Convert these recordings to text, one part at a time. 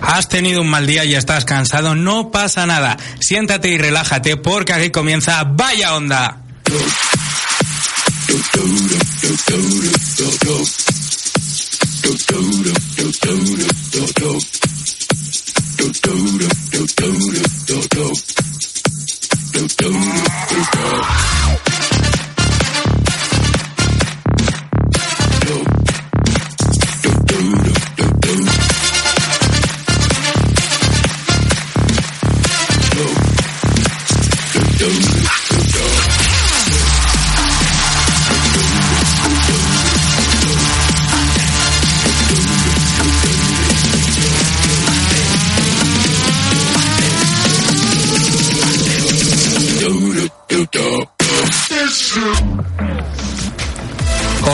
Has tenido un mal día y estás cansado, no pasa nada. Siéntate y relájate porque aquí comienza Vaya Onda.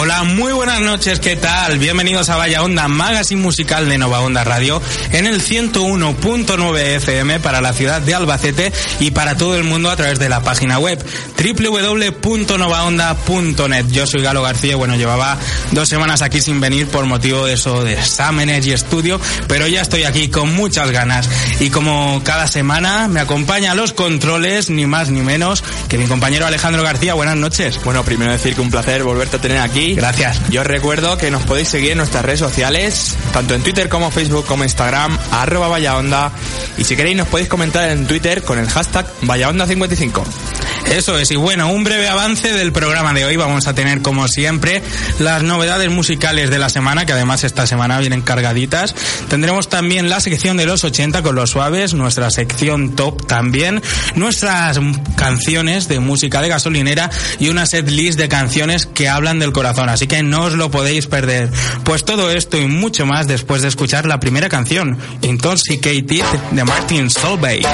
Hola, muy buenas noches, ¿qué tal? Bienvenidos a Vaya Onda, magazine musical de Nova Onda Radio, en el 101.9 FM para la ciudad de Albacete y para todo el mundo a través de la página web www.novaonda.net. Yo soy Galo García, bueno, llevaba dos semanas aquí sin venir por motivo de eso de Sam Energy Studio, pero ya estoy aquí con muchas ganas y como cada semana me acompaña a los controles, ni más ni menos, que mi compañero Alejandro García. Buenas noches. Bueno, primero decir que un placer volverte a tener aquí. Gracias. Yo os recuerdo que nos podéis seguir en nuestras redes sociales, tanto en Twitter como Facebook como Instagram, arroba Vaya Onda. Y si queréis nos podéis comentar en Twitter con el hashtag VayaOnda55. Eso es, y bueno, un breve avance del programa de hoy. Vamos a tener, como siempre, las novedades musicales de la semana, que además esta semana vienen cargaditas. Tendremos también la sección de los 80 con los suaves, nuestra sección top también, nuestras canciones de música de gasolinera y una set list de canciones que hablan del corazón. Así que no os lo podéis perder. Pues todo esto y mucho más después de escuchar la primera canción, Intoxicated, de Martin Solveig.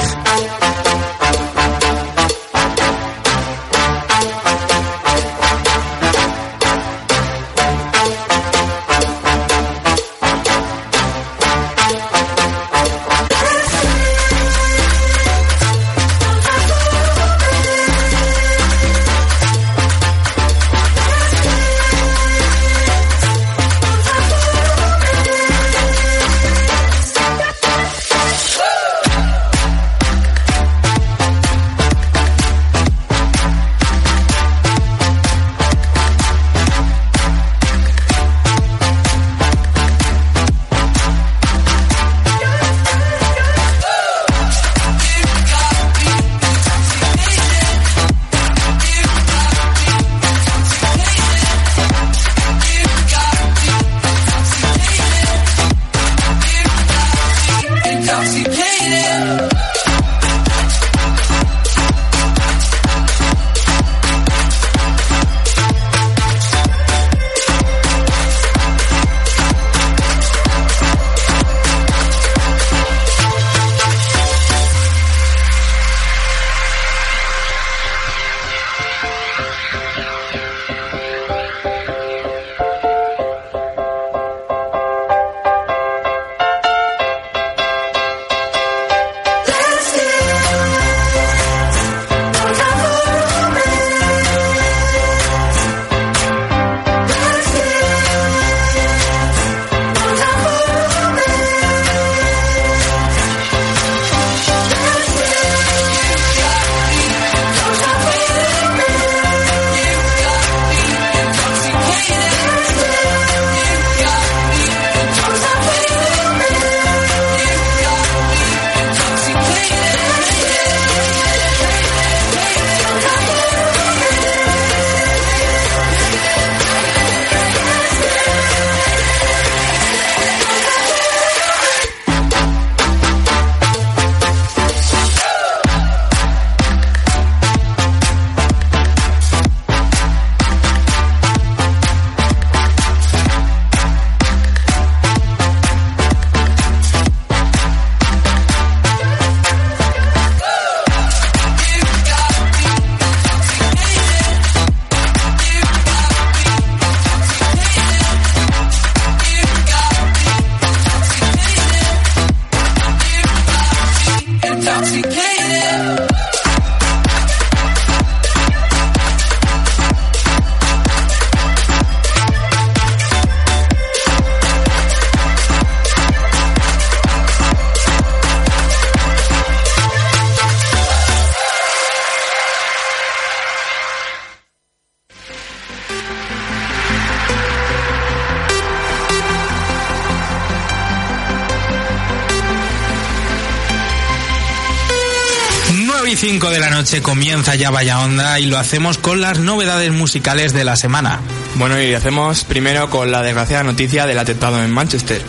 Noche comienza ya Vaya Onda y lo hacemos con las novedades musicales de la semana. Bueno, y hacemos primero con la desgraciada noticia del atentado en Manchester.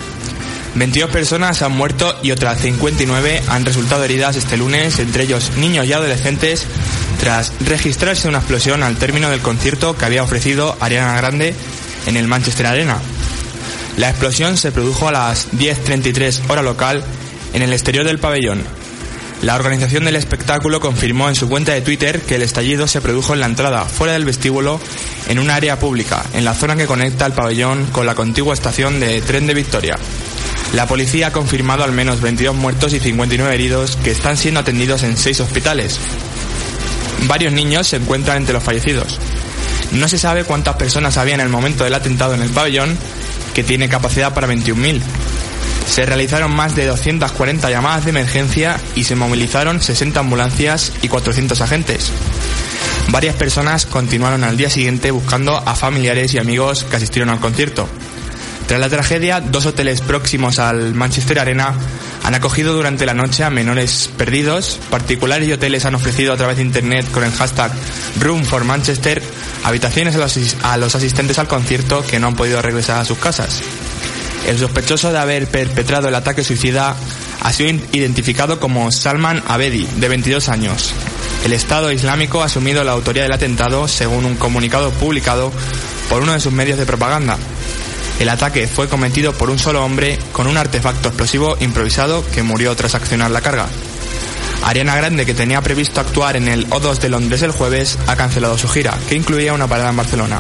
22 personas han muerto y otras 59 han resultado heridas este lunes, entre ellos niños y adolescentes, tras registrarse una explosión al término del concierto que había ofrecido Ariana Grande en el Manchester Arena. La explosión se produjo a las 10.33 hora local en el exterior del pabellón, la organización del espectáculo confirmó en su cuenta de Twitter que el estallido se produjo en la entrada, fuera del vestíbulo, en un área pública, en la zona que conecta el pabellón con la contigua estación de tren de Victoria. La policía ha confirmado al menos 22 muertos y 59 heridos que están siendo atendidos en seis hospitales. Varios niños se encuentran entre los fallecidos. No se sabe cuántas personas había en el momento del atentado en el pabellón, que tiene capacidad para 21.000. Se realizaron más de 240 llamadas de emergencia y se movilizaron 60 ambulancias y 400 agentes. Varias personas continuaron al día siguiente buscando a familiares y amigos que asistieron al concierto. Tras la tragedia, dos hoteles próximos al Manchester Arena han acogido durante la noche a menores perdidos. Particulares y hoteles han ofrecido a través de internet con el hashtag Room for Manchester habitaciones a los, a los asistentes al concierto que no han podido regresar a sus casas. El sospechoso de haber perpetrado el ataque suicida ha sido identificado como Salman Abedi, de 22 años. El Estado Islámico ha asumido la autoría del atentado según un comunicado publicado por uno de sus medios de propaganda. El ataque fue cometido por un solo hombre con un artefacto explosivo improvisado que murió tras accionar la carga. Ariana Grande, que tenía previsto actuar en el O2 de Londres el jueves, ha cancelado su gira, que incluía una parada en Barcelona.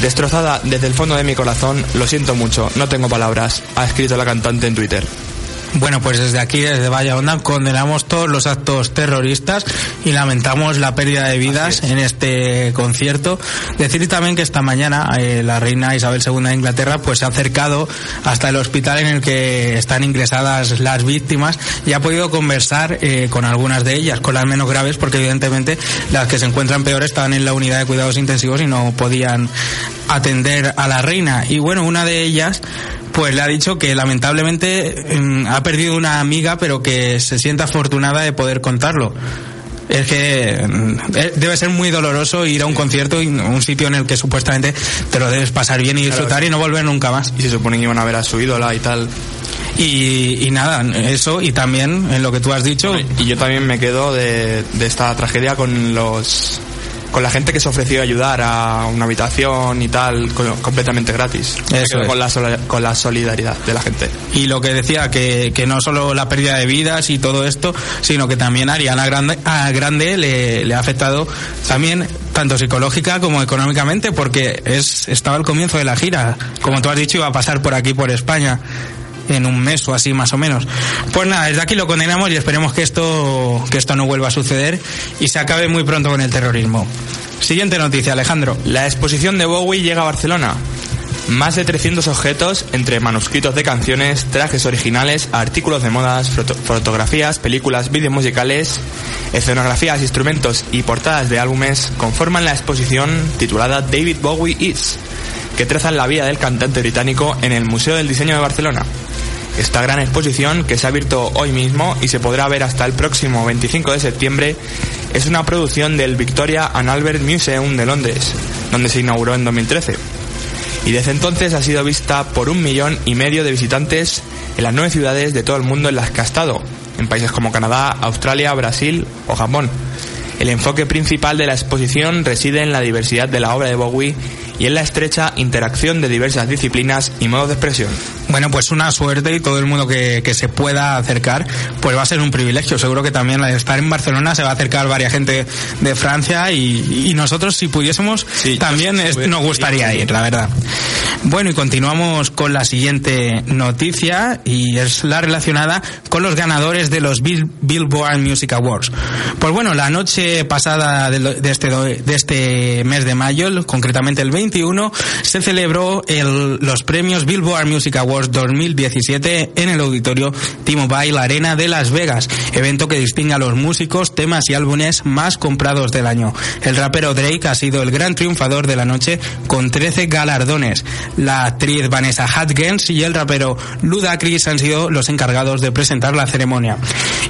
Destrozada desde el fondo de mi corazón, lo siento mucho, no tengo palabras, ha escrito la cantante en Twitter. Bueno, pues desde aquí, desde Vaya Onda, condenamos todos los actos terroristas y lamentamos la pérdida de vidas en este concierto. Decir también que esta mañana eh, la reina Isabel II de Inglaterra pues se ha acercado hasta el hospital en el que están ingresadas las víctimas y ha podido conversar eh, con algunas de ellas, con las menos graves, porque evidentemente las que se encuentran peores estaban en la unidad de cuidados intensivos y no podían atender a la reina. Y bueno, una de ellas pues le ha dicho que lamentablemente mm, ha perdido una amiga, pero que se siente afortunada de poder contarlo. Es que mm, eh, debe ser muy doloroso ir a un concierto y un sitio en el que supuestamente te lo debes pasar bien y disfrutar y no volver nunca más. Y se supone que iban a ver a su ídola y tal. Y, nada, eso y también en lo que tú has dicho. y yo también me quedo de, de esta tragedia con los con la gente que se ofreció a ayudar a una habitación y tal, completamente gratis. Eso con, la, con la solidaridad de la gente. Y lo que decía, que, que no solo la pérdida de vidas y todo esto, sino que también a Ariana Grande, a Grande le, le ha afectado también tanto psicológica como económicamente, porque es estaba al comienzo de la gira. Como tú has dicho, iba a pasar por aquí, por España en un mes o así más o menos. Pues nada, desde aquí lo condenamos y esperemos que esto, que esto no vuelva a suceder y se acabe muy pronto con el terrorismo. Siguiente noticia, Alejandro. La exposición de Bowie llega a Barcelona. Más de 300 objetos, entre manuscritos de canciones, trajes originales, artículos de modas, fotografías, películas, vídeos musicales, escenografías, instrumentos y portadas de álbumes, conforman la exposición titulada David Bowie Is, que trazan la vida del cantante británico en el Museo del Diseño de Barcelona. Esta gran exposición, que se ha abierto hoy mismo y se podrá ver hasta el próximo 25 de septiembre, es una producción del Victoria and Albert Museum de Londres, donde se inauguró en 2013. Y desde entonces ha sido vista por un millón y medio de visitantes en las nueve ciudades de todo el mundo en las que ha estado, en países como Canadá, Australia, Brasil o Japón. El enfoque principal de la exposición reside en la diversidad de la obra de Bowie y en la estrecha interacción de diversas disciplinas y modos de expresión. Bueno, pues una suerte y todo el mundo que, que, se pueda acercar, pues va a ser un privilegio. Seguro que también estar en Barcelona se va a acercar varias gente de Francia y, y nosotros si pudiésemos sí, también es, nos gustaría ir, la verdad. Bueno, y continuamos con la siguiente noticia y es la relacionada con los ganadores de los Bill, Billboard Music Awards. Pues bueno, la noche pasada de, de, este, de este mes de mayo, concretamente el 21, se celebró el, los premios Billboard Music Awards 2017 en el auditorio T-Mobile Arena de Las Vegas, evento que distingue a los músicos, temas y álbumes más comprados del año. El rapero Drake ha sido el gran triunfador de la noche con 13 galardones. La actriz Vanessa Hudgens y el rapero Ludacris han sido los encargados de presentar la ceremonia.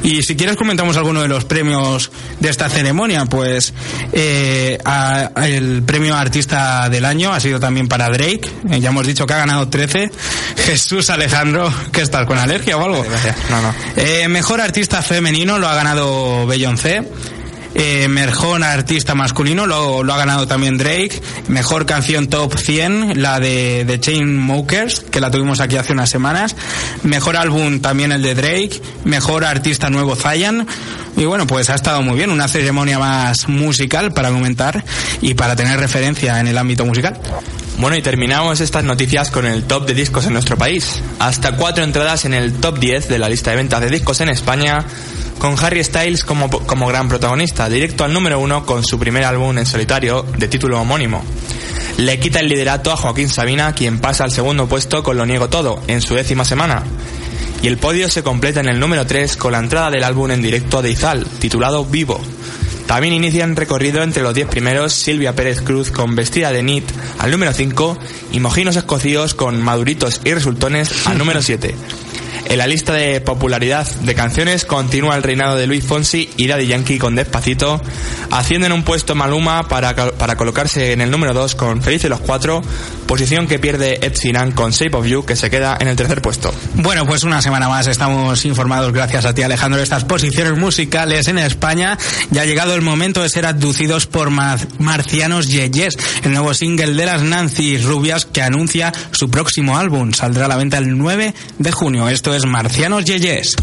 Y si quieres comentamos alguno de los premios de esta ceremonia, pues eh, a, el premio Artista del Año ha sido también para Drake, eh, ya hemos dicho que ha ganado 13. Jesús Alejandro, ¿qué estás con alergia o algo? No, no. Eh, mejor artista femenino lo ha ganado Beyoncé. Eh, mejor artista masculino lo, lo, ha ganado también Drake. Mejor canción top 100, la de, de Chainsmokers, que la tuvimos aquí hace unas semanas. Mejor álbum también el de Drake. Mejor artista nuevo Zayan. Y bueno, pues ha estado muy bien, una ceremonia más musical para comentar y para tener referencia en el ámbito musical. Bueno, y terminamos estas noticias con el top de discos en nuestro país. Hasta cuatro entradas en el top 10 de la lista de ventas de discos en España, con Harry Styles como, como gran protagonista, directo al número uno con su primer álbum en solitario de título homónimo. Le quita el liderato a Joaquín Sabina, quien pasa al segundo puesto con Lo Niego Todo, en su décima semana. Y el podio se completa en el número 3 con la entrada del álbum en directo de Izal, titulado Vivo. También inician recorrido entre los 10 primeros Silvia Pérez Cruz con Vestida de Nit al número 5 y Mojinos Escocíos con Maduritos y Resultones al número 7. En la lista de popularidad de canciones continúa el reinado de Luis Fonsi y Daddy Yankee con Despacito, haciendo en un puesto Maluma para, para colocarse en el número 2 con Felices los Cuatro, posición que pierde Ed Sheeran con Shape of You, que se queda en el tercer puesto. Bueno, pues una semana más estamos informados gracias a ti Alejandro de estas posiciones musicales en España. Ya ha llegado el momento de ser abducidos por Mar Marcianos Yeyes, el nuevo single de las Nancy Rubias que anuncia su próximo álbum. Saldrá a la venta el 9 de junio. Esto Marcianos Yeyes.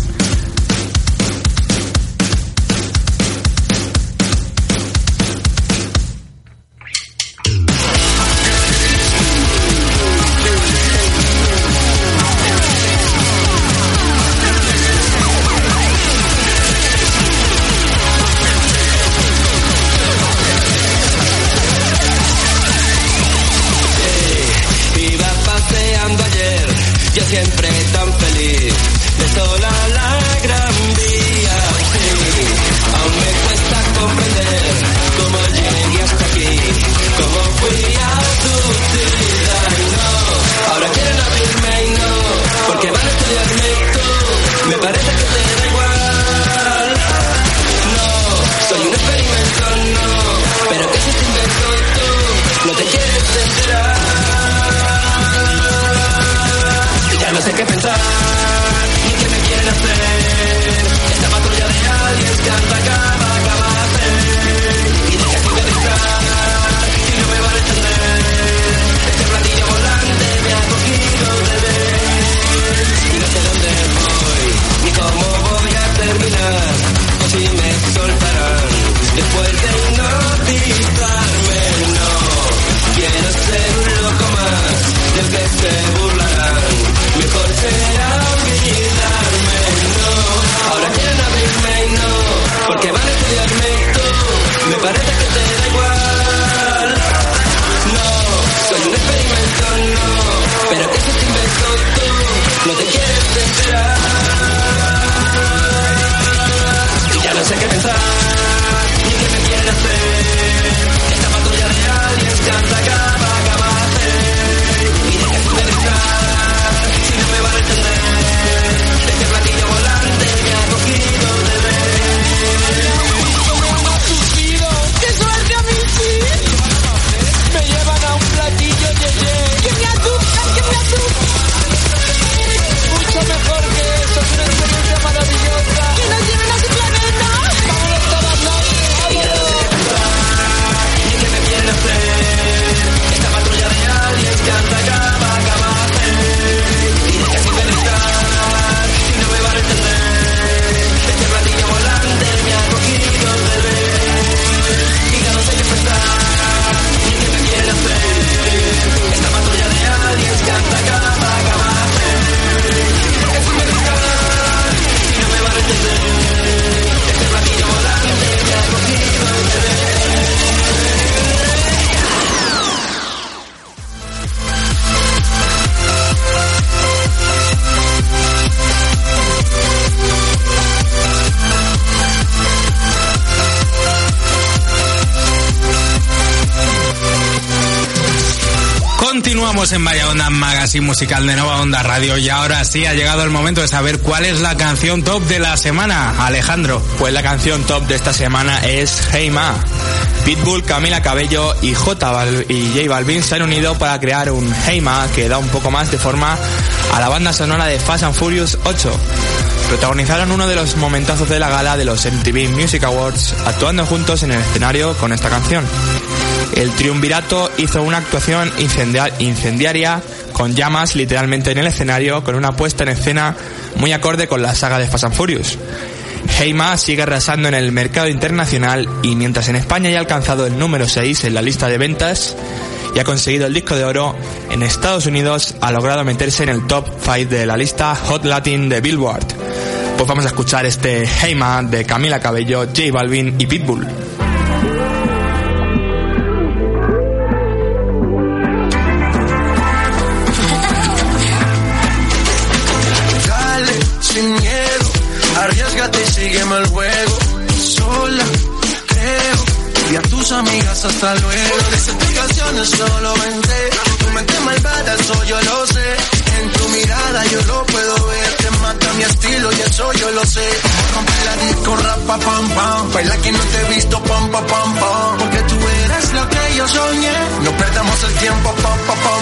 En Vaya Onda Magazine Musical de Nova Onda Radio y ahora sí ha llegado el momento de saber cuál es la canción top de la semana. Alejandro. Pues la canción top de esta semana es Hey Ma. Pitbull, Camila Cabello y J y J Balvin se han unido para crear un Hey Ma que da un poco más de forma a la banda sonora de Fast and Furious 8. Protagonizaron uno de los momentazos de la gala de los MTV Music Awards actuando juntos en el escenario con esta canción. El triunvirato hizo una actuación incendiaria con llamas literalmente en el escenario con una puesta en escena muy acorde con la saga de Fast and Furious. Heima sigue arrasando en el mercado internacional y mientras en España ya ha alcanzado el número 6 en la lista de ventas y ha conseguido el disco de oro, en Estados Unidos ha logrado meterse en el top 5 de la lista Hot Latin de Billboard. Pues vamos a escuchar este Heima de Camila Cabello, J Balvin y Pitbull. Sígueme el juego. Sola, creo. Y a tus amigas hasta luego. Las explicaciones solo vente. Tu mente malvada, eso yo lo sé. En tu mirada yo lo puedo ver. Te mata mi estilo y eso yo lo sé. Rompe la disco, rapa, pam, pam. Baila que no te he visto, pam, pam, pam, pam. Porque tú eres lo que yo soñé. No perdamos el tiempo, pam, pam, pam.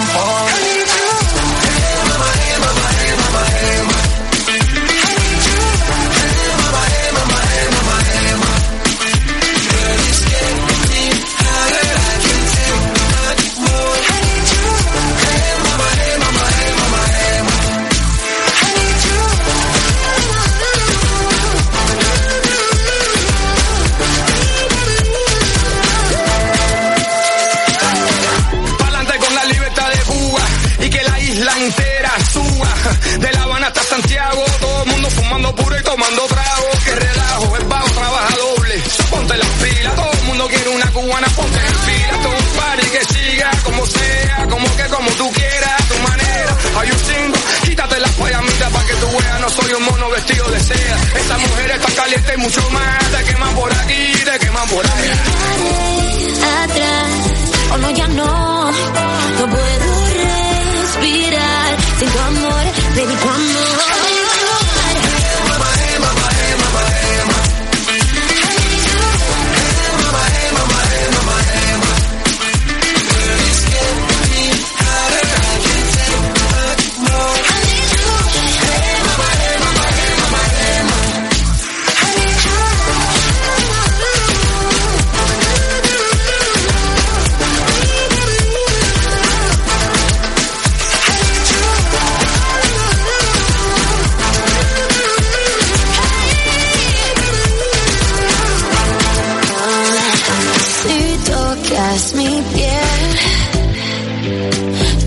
mi piel,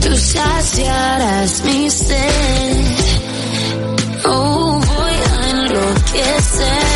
tú saciarás mi sed. Oh, voy a enloquecer.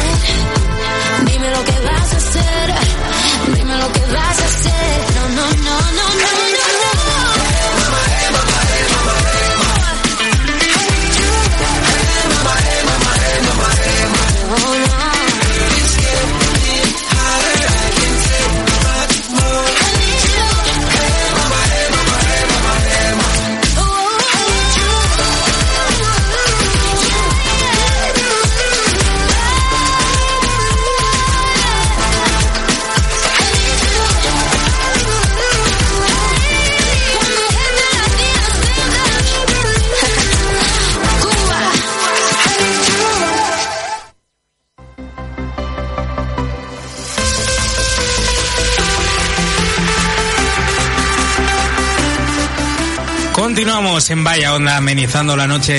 En Vaya Onda amenizando la noche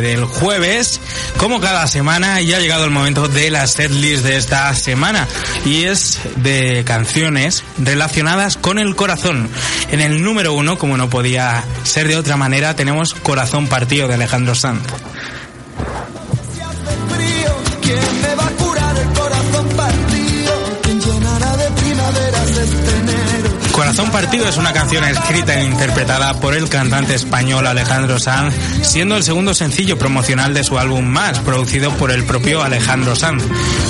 del jueves. Como cada semana ya ha llegado el momento de la setlist de esta semana y es de canciones relacionadas con el corazón. En el número uno, como no podía ser de otra manera, tenemos Corazón Partido de Alejandro Sanz. Es una canción escrita e interpretada por el cantante español Alejandro Sanz, siendo el segundo sencillo promocional de su álbum Más, producido por el propio Alejandro Sanz.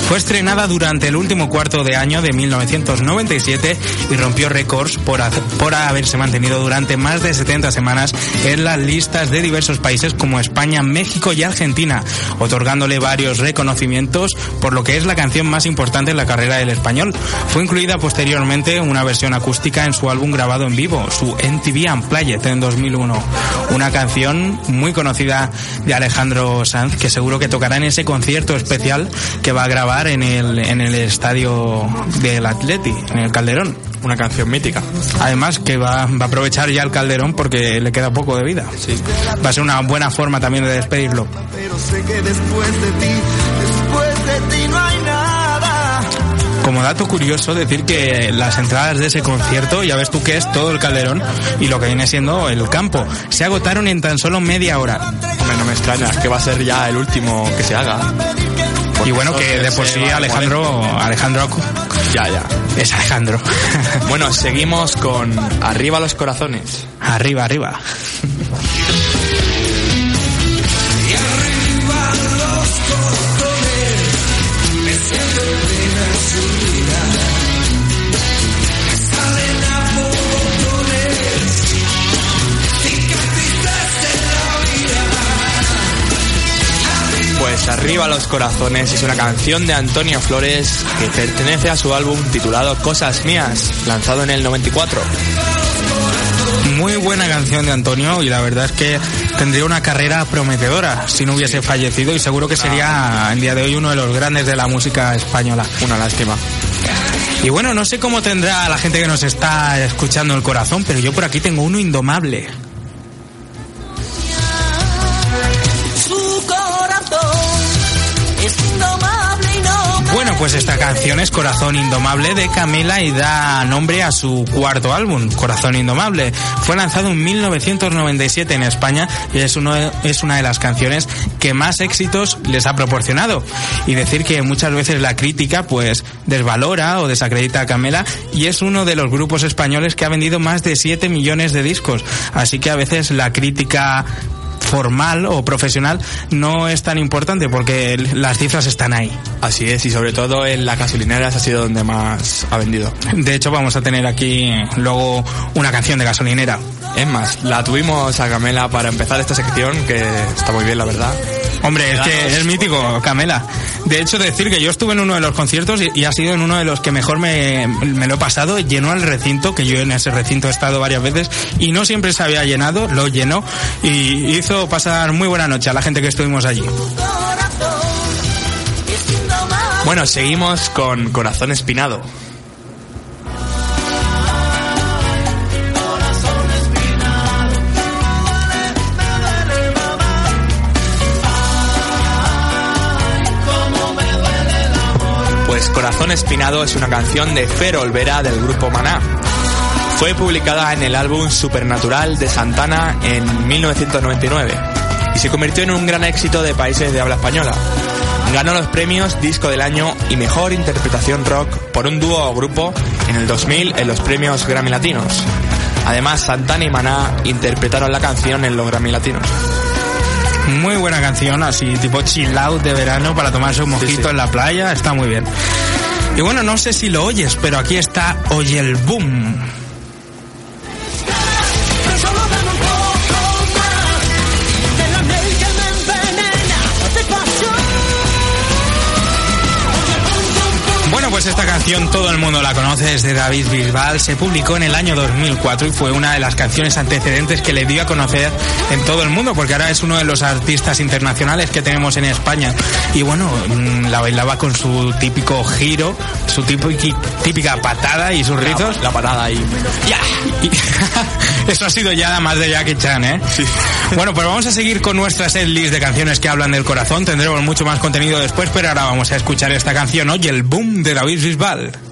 Fue estrenada durante el último cuarto de año de 1997 y rompió récords por, por haberse mantenido durante más de 70 semanas en las listas de diversos países como España, México y Argentina, otorgándole varios reconocimientos por lo que es la canción más importante en la carrera del español. Fue incluida posteriormente una versión acústica en su álbum grabado en vivo, su MTV Unplugged en 2001. Una canción muy conocida de Alejandro Sanz que seguro que tocará en ese concierto especial que va a grabar en el, en el estadio del Atleti, en el Calderón. Una canción mítica. Además que va, va, a aprovechar ya el Calderón porque le queda poco de vida. Sí. Va a ser una buena forma también de despedirlo. Pero sé que después de ti, después de ti no. Como dato curioso, decir que las entradas de ese concierto, ya ves tú que es todo el Calderón y lo que viene siendo el campo, se agotaron en tan solo media hora. Hombre, no me extraña, es que va a ser ya el último que se haga. Y bueno, que de por sí Alejandro, Alejandro Ya, ya. es Alejandro. Bueno, seguimos con Arriba los corazones. arriba, arriba. Pues Arriba los corazones es una canción de Antonio Flores que pertenece a su álbum titulado Cosas Mías, lanzado en el 94. Muy buena canción de Antonio y la verdad es que tendría una carrera prometedora si no hubiese fallecido y seguro que sería en día de hoy uno de los grandes de la música española. Una lástima. Y bueno, no sé cómo tendrá la gente que nos está escuchando el corazón, pero yo por aquí tengo uno indomable. Bueno, pues esta canción es Corazón Indomable de Camela y da nombre a su cuarto álbum, Corazón Indomable. Fue lanzado en 1997 en España y es, uno es una de las canciones que más éxitos les ha proporcionado. Y decir que muchas veces la crítica pues desvalora o desacredita a Camela y es uno de los grupos españoles que ha vendido más de 7 millones de discos. Así que a veces la crítica formal o profesional no es tan importante porque las cifras están ahí. Así es, y sobre todo en la gasolinera ha sido donde más ha vendido. De hecho, vamos a tener aquí luego una canción de gasolinera. Es más, la tuvimos a Camela para empezar esta sección, que está muy bien, la verdad. Hombre, es que es mítico, Camela. De hecho, decir que yo estuve en uno de los conciertos y, y ha sido en uno de los que mejor me, me lo he pasado. Llenó el recinto, que yo en ese recinto he estado varias veces y no siempre se había llenado, lo llenó y hizo pasar muy buena noche a la gente que estuvimos allí. Bueno, seguimos con Corazón Espinado. Corazón Espinado es una canción de Fer Olvera del grupo Maná. Fue publicada en el álbum Supernatural de Santana en 1999 y se convirtió en un gran éxito de países de habla española. Ganó los premios Disco del Año y Mejor Interpretación Rock por un dúo o grupo en el 2000 en los premios Grammy Latinos. Además, Santana y Maná interpretaron la canción en los Grammy Latinos. Muy buena canción, así tipo chill out de verano para tomarse un mojito sí. en la playa, está muy bien. Y bueno, no sé si lo oyes, pero aquí está Oye el Boom. Esta canción todo el mundo la conoce, es de David Bisbal, se publicó en el año 2004 y fue una de las canciones antecedentes que le dio a conocer en todo el mundo, porque ahora es uno de los artistas internacionales que tenemos en España. Y bueno, mm, la bailaba con su típico giro, su típica, patada y sus rizos. La parada ahí. ¡Ya! Eso ha sido ya más de Jackie Chan, ¿eh? Sí. Bueno, pues vamos a seguir con nuestra setlist de canciones que hablan del corazón. Tendremos mucho más contenido después, pero ahora vamos a escuchar esta canción, Oye, el boom de David Bisbal.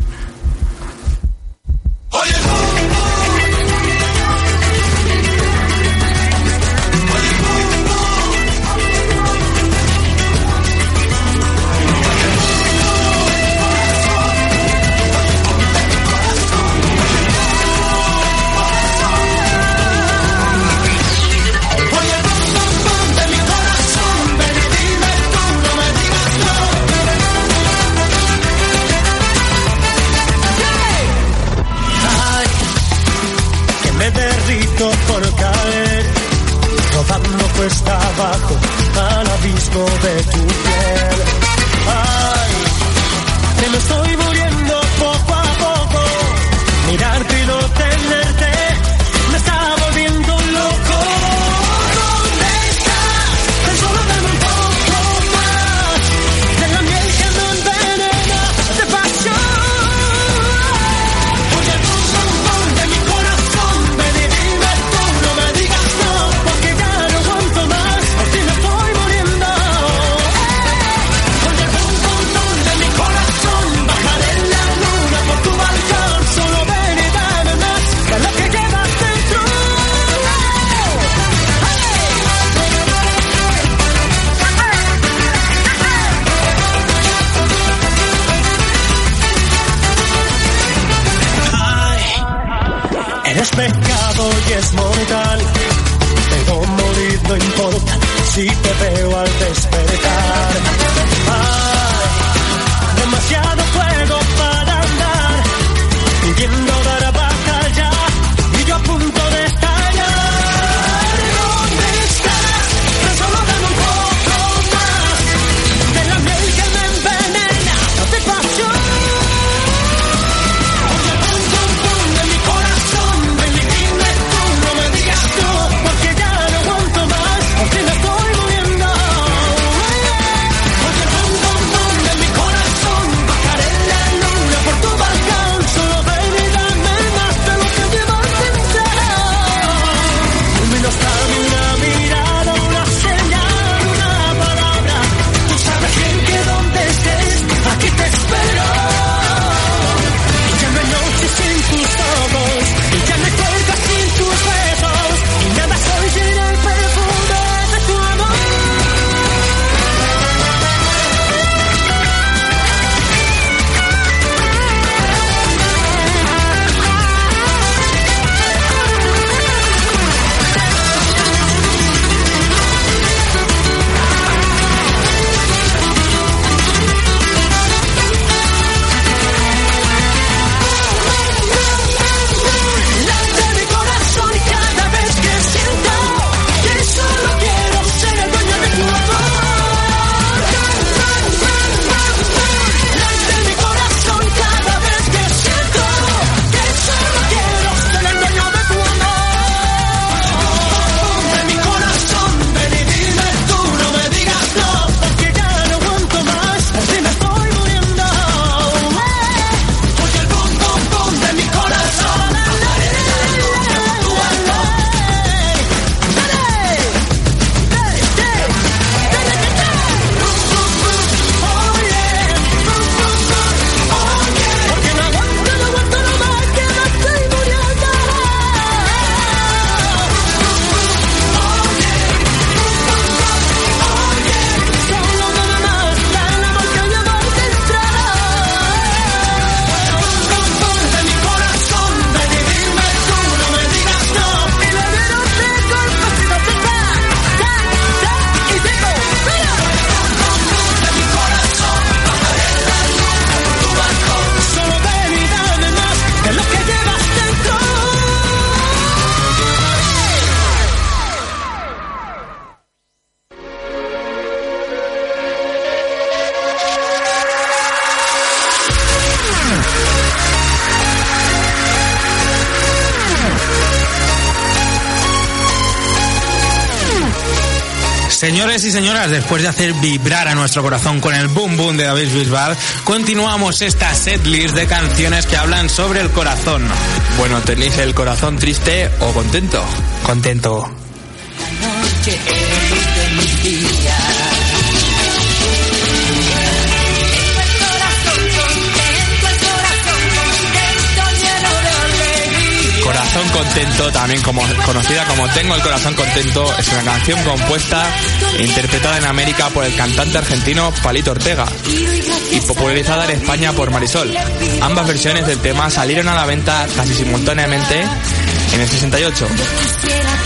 de tu piel. Y señoras, después de hacer vibrar a nuestro corazón con el boom boom de David Bisbal, continuamos esta setlist de canciones que hablan sobre el corazón. Bueno, ¿tenéis el corazón triste o contento? Contento. Corazón contento, también como conocida como Tengo el corazón contento, es una canción compuesta e interpretada en América por el cantante argentino Palito Ortega y popularizada en España por Marisol. Ambas versiones del tema salieron a la venta casi simultáneamente en el 68.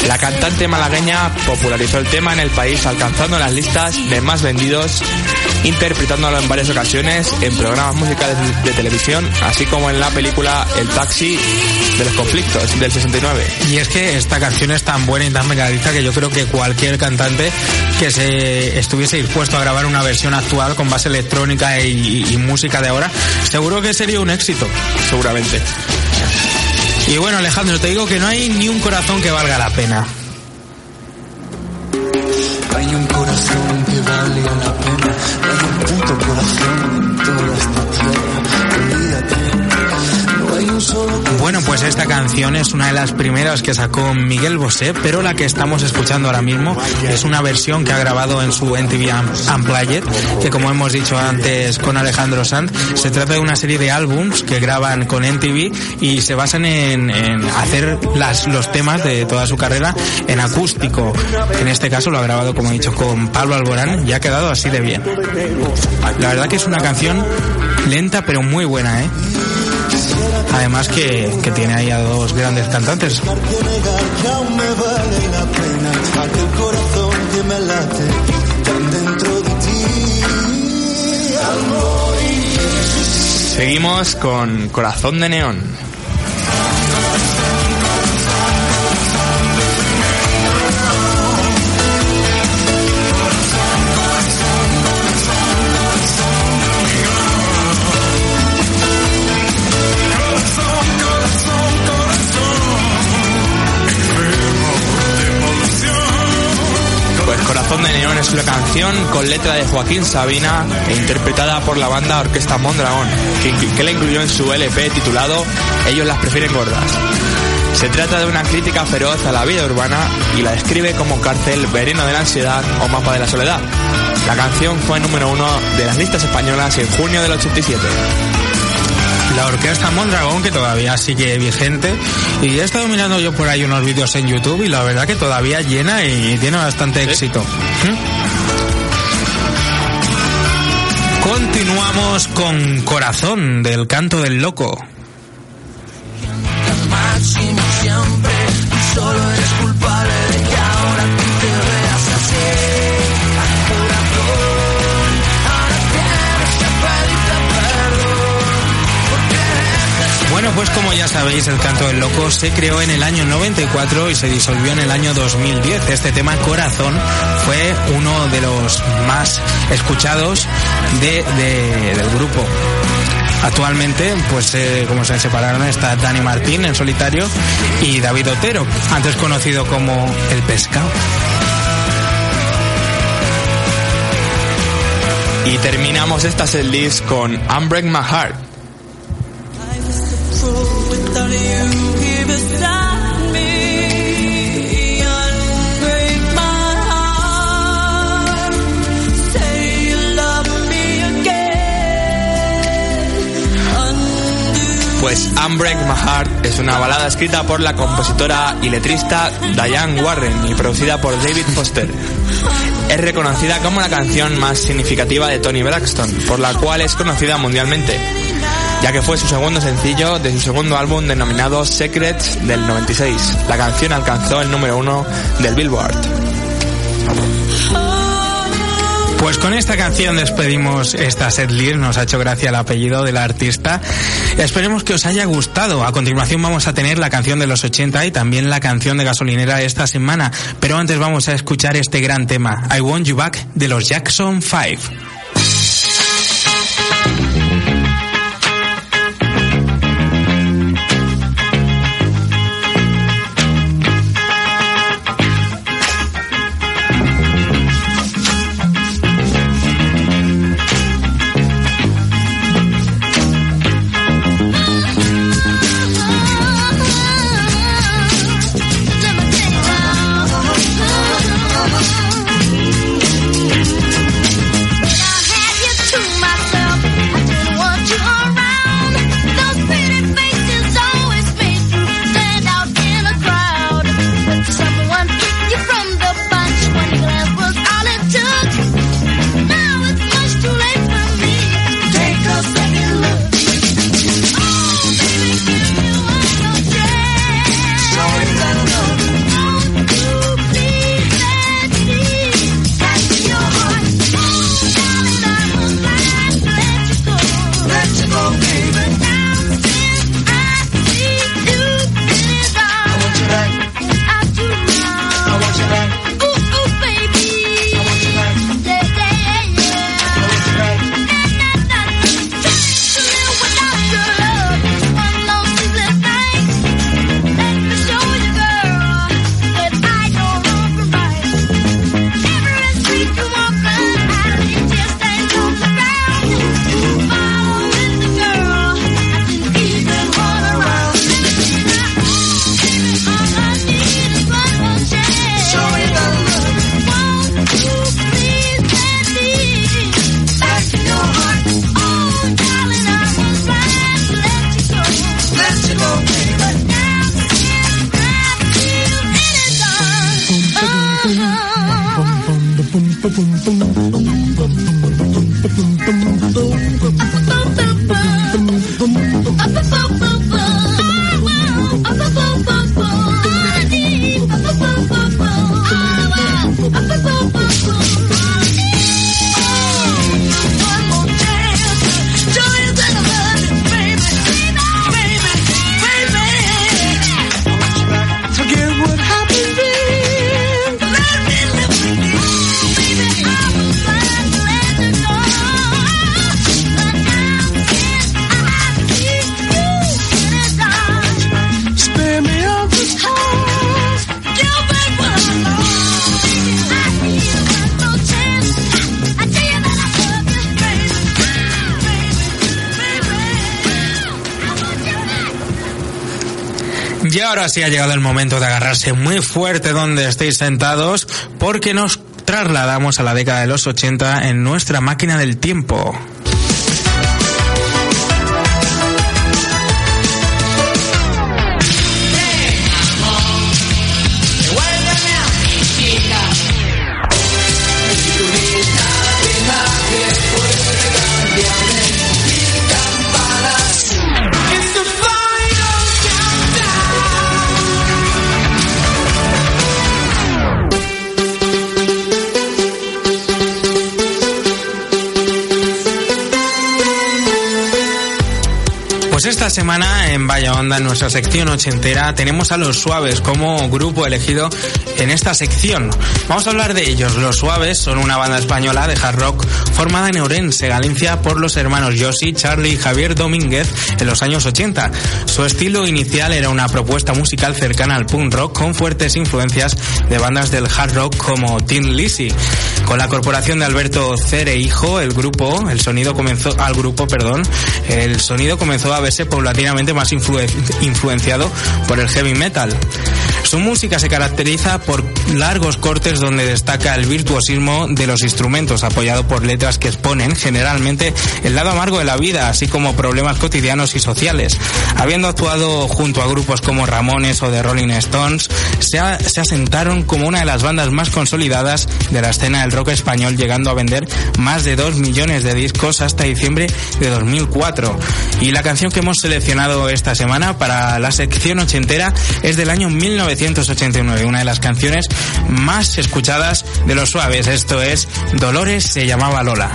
La cantante malagueña popularizó el tema en el país alcanzando las listas de más vendidos, interpretándolo en varias ocasiones en programas musicales de televisión, así como en la película El Taxi de los conflictos del 69. Y es que esta canción es tan buena y tan pegadiza que yo creo que cualquier cantante que se estuviese dispuesto a grabar una versión actual con base electrónica y, y música de ahora, seguro que sería un éxito. Seguramente. Y bueno, Alejandro, te digo que no hay ni un corazón que valga la pena. Hay un corazón que valga la pena. Hay un puto corazón en toda esta Bueno, pues esta canción es una de las primeras que sacó Miguel Bosé, pero la que estamos escuchando ahora mismo es una versión que ha grabado en su MTV Unplugged, que como hemos dicho antes con Alejandro Sanz, se trata de una serie de álbums que graban con MTV y se basan en, hacer los temas de toda su carrera en acústico. En este caso lo ha grabado, como he dicho, con Pablo Alborán y ha quedado así de bien. La verdad que es una canción lenta pero muy buena, ¿eh? Además que, que tiene ahí a dos grandes cantantes. Seguimos con Corazón de Neón. Corazón de Neón es una canción con letra de Joaquín Sabina e interpretada por la banda Orquesta Mondragón, que, la incluyó en su LP titulado Ellos las prefieren gordas. Se trata de una crítica feroz a la vida urbana y la describe como cárcel, veneno de la ansiedad o mapa de la soledad. La canción fue número uno de las listas españolas en junio del 87. La orquesta Mondragón, que todavía sigue vigente. Y he estado mirando yo por ahí unos vídeos en YouTube y la verdad que todavía llena y tiene bastante éxito. ¿Mm? Continuamos con Corazón del canto del loco. máximo siempre y solo eres culpable de que pues como ya sabéis, el canto del loco se creó en el año 94 y se disolvió en el año 2010. Este tema Corazón fue uno de los más escuchados de, de- del grupo. Actualmente, pues eh, como se separaron, está Dani Martín en solitario y David Otero, antes conocido como El Pescado. Y terminamos esta setlist con Unbreak My Heart. Pues Unbreak My Heart es una balada escrita por la compositora y letrista Diane Warren y producida por David Foster. Es reconocida como la canción más significativa de Tony Braxton, por la cual es conocida mundialmente, ya que fue su segundo sencillo de su segundo álbum denominado Secrets del 96. La canción alcanzó el número uno del Billboard. Pues con esta canción despedimos esta setlist, nos ha hecho gracia el apellido del artista. Esperemos que os haya gustado. A continuación vamos a tener la canción de los 80 y también la canción de gasolinera esta semana. Pero antes vamos a escuchar este gran tema, I Want You Back, de los Jackson 5. Ahora sí ha llegado el momento de agarrarse muy fuerte donde estéis sentados porque nos trasladamos a la década de los 80 en nuestra máquina del tiempo. Semana en Vaya Onda, en nuestra sección ochentera, tenemos a Los Suaves como grupo elegido en esta sección. Vamos a hablar de ellos. Los Suaves son una banda española de hard rock formada en Orense, Galicia, por los hermanos Josi, Charlie y Javier Domínguez en los años 80. Su estilo inicial era una propuesta musical cercana al punk rock con fuertes influencias de bandas del hard rock como Tin Lizzy. Con la corporación de Alberto Cere Hijo, el grupo, el sonido comenzó, al grupo, perdón, el sonido comenzó a verse paulatinamente más influen- influenciado por el heavy metal. Su música se caracteriza por largos cortes donde destaca el virtuosismo de los instrumentos, apoyado por letras que exponen generalmente el lado amargo de la vida, así como problemas cotidianos y sociales. Habiendo actuado junto a grupos como Ramones o The Rolling Stones, se, se asentaron como una de las bandas más consolidadas de la escena del rock español, llegando a vender más de 2 millones de discos hasta diciembre de 2004. Y la canción que hemos seleccionado esta semana para la sección ochentera es del año 1989, una de las canciones más escuchadas de los suaves. Esto es Dolores se llamaba Lola.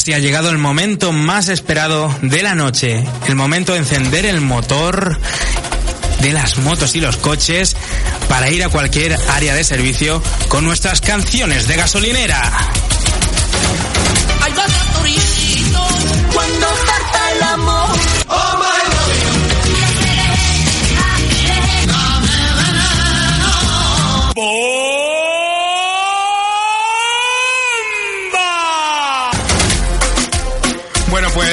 Sí ha llegado el momento más esperado de la noche, el momento de encender el motor de las motos y los coches para ir a cualquier área de servicio con nuestras canciones de gasolinera.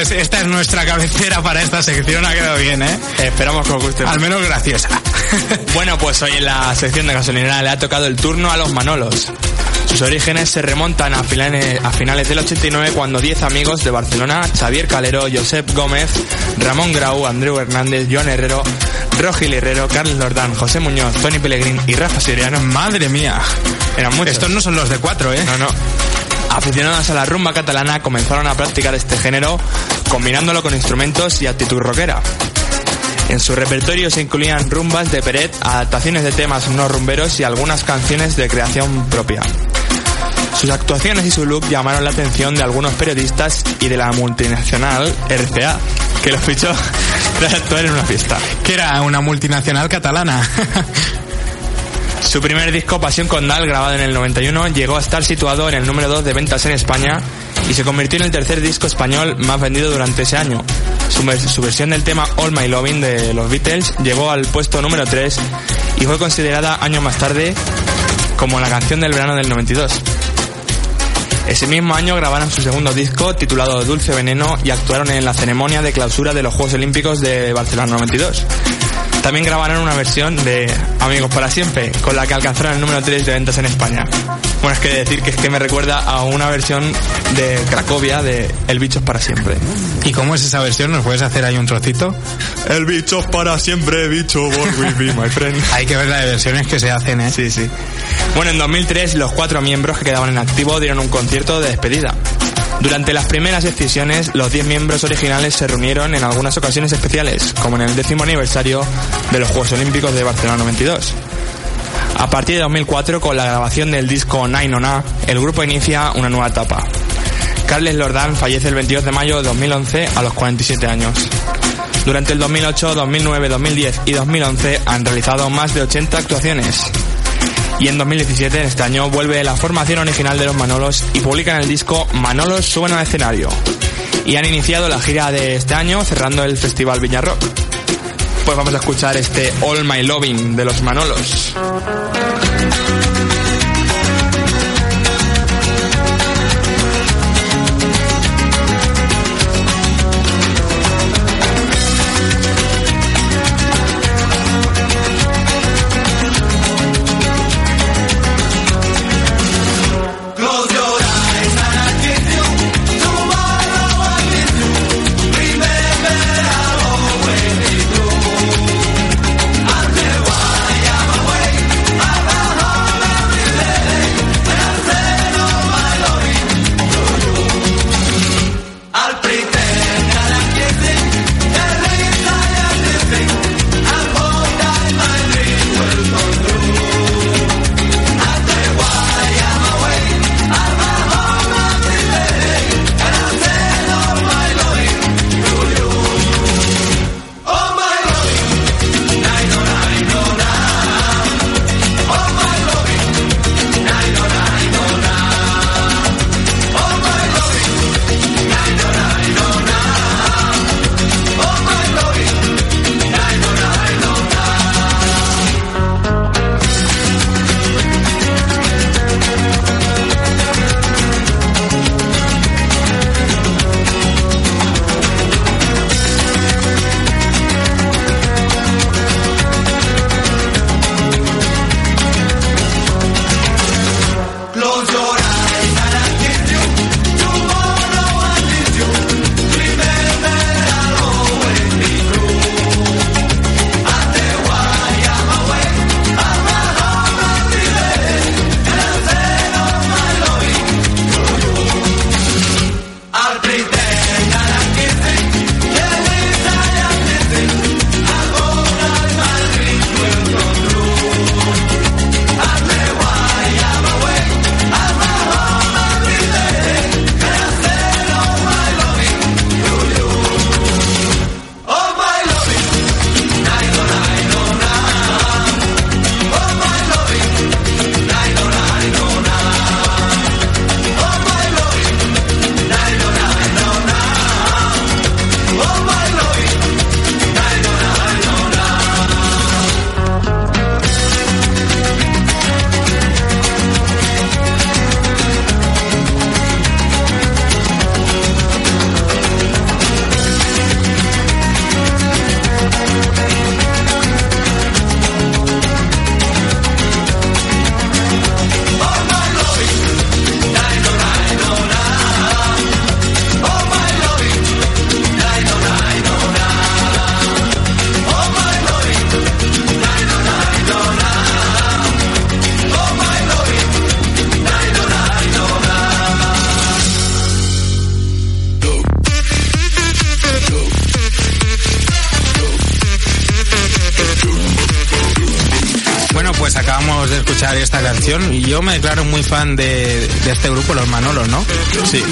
Pues esta es nuestra cabecera para esta sección, ha quedado bien, ¿eh? Esperamos que os guste. Al menos graciosa. Bueno, pues hoy en la sección de gasolinera le ha tocado el turno a los Manolos. Sus orígenes se remontan a finales, a finales del 89 cuando 10 amigos de Barcelona, Xavier Calero, Josep Gómez, Ramón Grau, Andreu Hernández, Joan Herrero, Rogil Herrero, Carlos Lordán, José Muñoz, Tony Pellegrín y Rafa Siriano Madre mía. eran muchos. Estos no son los de cuatro, ¿eh? No, no. Aficionados a la rumba catalana comenzaron a practicar este género combinándolo con instrumentos y actitud rockera. En su repertorio se incluían rumbas de Peret, adaptaciones de temas no rumberos y algunas canciones de creación propia. Sus actuaciones y su look llamaron la atención de algunos periodistas y de la multinacional RCA, que los fichó tras actuar en una fiesta. Que era una multinacional catalana. Su primer disco, Pasión Condal, grabado en el 91, llegó a estar situado en el número 2 de ventas en España y se convirtió en el tercer disco español más vendido durante ese año. Su, vers- su versión del tema All My Loving de los Beatles llegó al puesto número 3 y fue considerada años más tarde como la canción del verano del 92. Ese mismo año grabaron su segundo disco titulado Dulce Veneno y actuaron en la ceremonia de clausura de los Juegos Olímpicos de Barcelona 92. También grabaron una versión de Amigos para Siempre, con la que alcanzaron el número 3 de ventas en España. Bueno, es que decir que es que me recuerda a una versión de Cracovia de El Bicho es para siempre. ¿Y cómo es esa versión? ¿Nos puedes hacer ahí un trocito? El bicho es para siempre, bicho, what will be my friend. Hay que ver la de versiones que se hacen, ¿eh? Sí, sí. Bueno, en 2003 los cuatro miembros que quedaban en activo dieron un concierto de despedida. Durante las primeras sesiones, los 10 miembros originales se reunieron en algunas ocasiones especiales, como en el décimo aniversario de los Juegos Olímpicos de Barcelona 92. A partir de 2004, con la grabación del disco Nine on A, el grupo inicia una nueva etapa. Carles Lordán fallece el 22 de mayo de 2011 a los 47 años. Durante el 2008, 2009, 2010 y 2011 han realizado más de 80 actuaciones. Y en 2017, en este año, vuelve la formación original de los Manolos y publican el disco Manolos suben al escenario. Y han iniciado la gira de este año cerrando el Festival Viñarrock. Pues vamos a escuchar este All My Loving de los Manolos. Yo me declaro muy fan de, de este grupo, los Manolos, ¿no? Sí.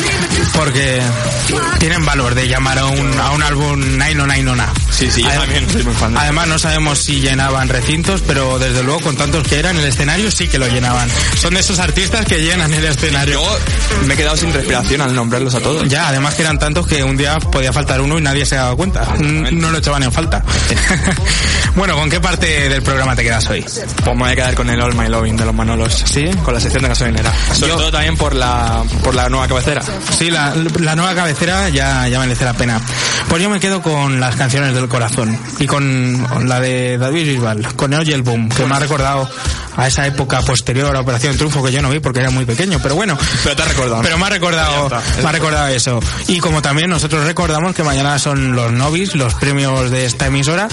Porque tienen valor de llamar a un, a un álbum Naino Nainona. Sí, sí, yo Adem- también soy muy fan de- Además no sabemos si llenaban recintos, pero desde luego con tantos que eran, el escenario sí que lo llenaban. Son de esos artistas que llenan el escenario. Yo me he quedado sin respiración al nombrarlos a todos. Ya, además que eran tantos que un día podía faltar uno y nadie se daba cuenta. No lo echaban en falta. bueno, ¿con qué parte del programa te quedas hoy? Pues me voy a quedar con el All My Loving de los Manolos. ¿Sí? Con la sección de gasolinera. Sobre Yo- todo también por la, por la nueva cabecera. Sí, la, la nueva cabecera ya, ya merece la pena. Pues yo me quedo con las canciones del corazón y con la de David Bisbal, con Oye el Boom, que me ha recordado a esa época posterior a Operación Triunfo que yo no vi porque era muy pequeño, pero bueno. Pero te has recordado. Pero me ha recordado, está. me ha recordado eso. Y como también nosotros recordamos que mañana son los Novis, los premios de esta emisora,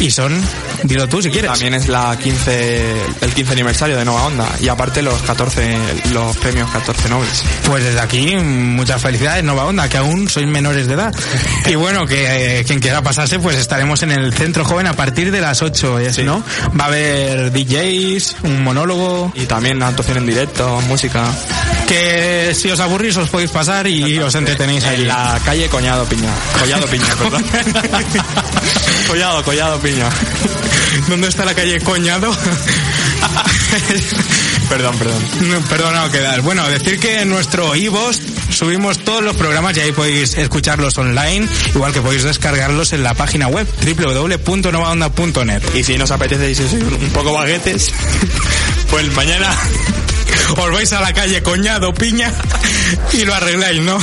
y son, dilo tú si quieres. También es la 15, el 15 aniversario de Nova Onda. Y aparte los 14, los premios 14 Nobels. Pues desde aquí, muchas felicidades, Nova Onda, que aún sois menores de edad. Y bueno, que eh, quien quiera pasarse, pues estaremos en el Centro Joven a partir de las 8, ¿es, ¿no? Va a haber DJs, un monólogo, Y también actuación en directo, música. que si os aburrís os podéis pasar y os entretenéis allí. En la calle Coñado Piña. Collado Piña, perdón. collado, Collado Piña. ¿Dónde está la calle Coñado? Perdón, perdón. No, quedar. Bueno, decir que en nuestro iVoox subimos todos los programas y ahí podéis escucharlos online, igual que podéis descargarlos en la página web www.novaonda.net. Y si nos apetece y si sois un poco baguetes, pues mañana Os vais a la calle Coñado Piña y lo arregláis, ¿no?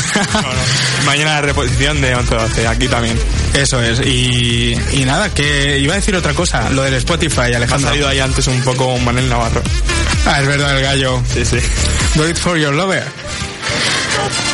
Mañana la reposición de 11 a 12, aquí también. Eso es. Y, y nada, que iba a decir otra cosa, lo del Spotify, Ha Alejandro. salido ahí antes un poco Manel Navarro. Ah, es verdad, el gallo. Sí, sí. Do it for your lover.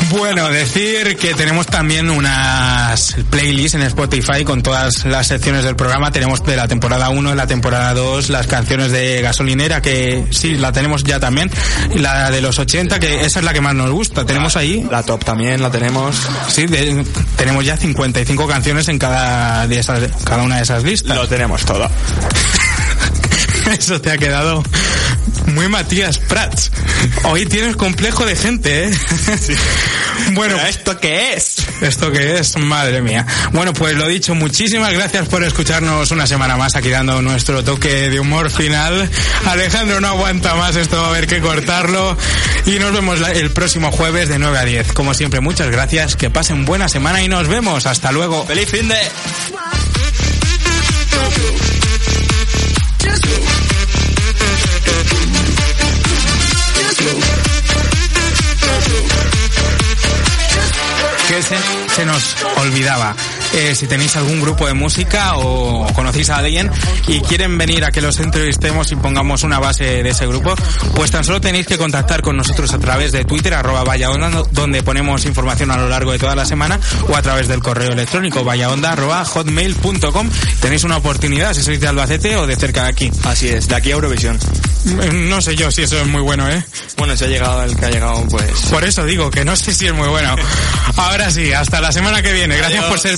Bueno, decir que tenemos también unas playlists en Spotify con todas las secciones del programa. Tenemos de la temporada 1, de la temporada 2, las canciones de gasolinera, que sí, la tenemos ya también. La de los 80, que esa es la que más nos gusta. Tenemos ahí, La top también la tenemos. sí, de- tenemos ya 55 canciones en cada, de esas, cada una de esas listas. Lo tenemos todo. Eso te ha quedado muy Matías Prats. Hoy tienes complejo de gente, ¿eh? Bueno, ¿Pero esto qué es? ¿Esto qué es? Madre mía. Bueno, pues lo dicho, muchísimas gracias por escucharnos una semana más aquí dando nuestro toque de humor final. Alejandro no aguanta más, esto va a haber que cortarlo. Y nos vemos el próximo jueves de 9 a 10. Como siempre, muchas gracias, que pasen buena semana y nos vemos. Hasta luego. ¡Feliz fin de! Se nos olvidaba. Eh, si tenéis algún grupo de música o conocéis a alguien y quieren venir a que los entrevistemos y pongamos una base de ese grupo, pues tan solo tenéis que contactar con nosotros a través de Twitter, arroba vallaonda, donde ponemos información a lo largo de toda la semana, o a través del correo electrónico vallaonda arroba hotmail.com. Tenéis una oportunidad si sois de Albacete o de cerca de aquí. Así es, de aquí a Eurovisión. Mm, No sé yo si eso es muy bueno, ¿eh? Bueno, si ha llegado el que ha llegado, pues... Por eso digo que no sé si es muy bueno. Ahora sí, hasta la semana que viene. Gracias Adiós. por ser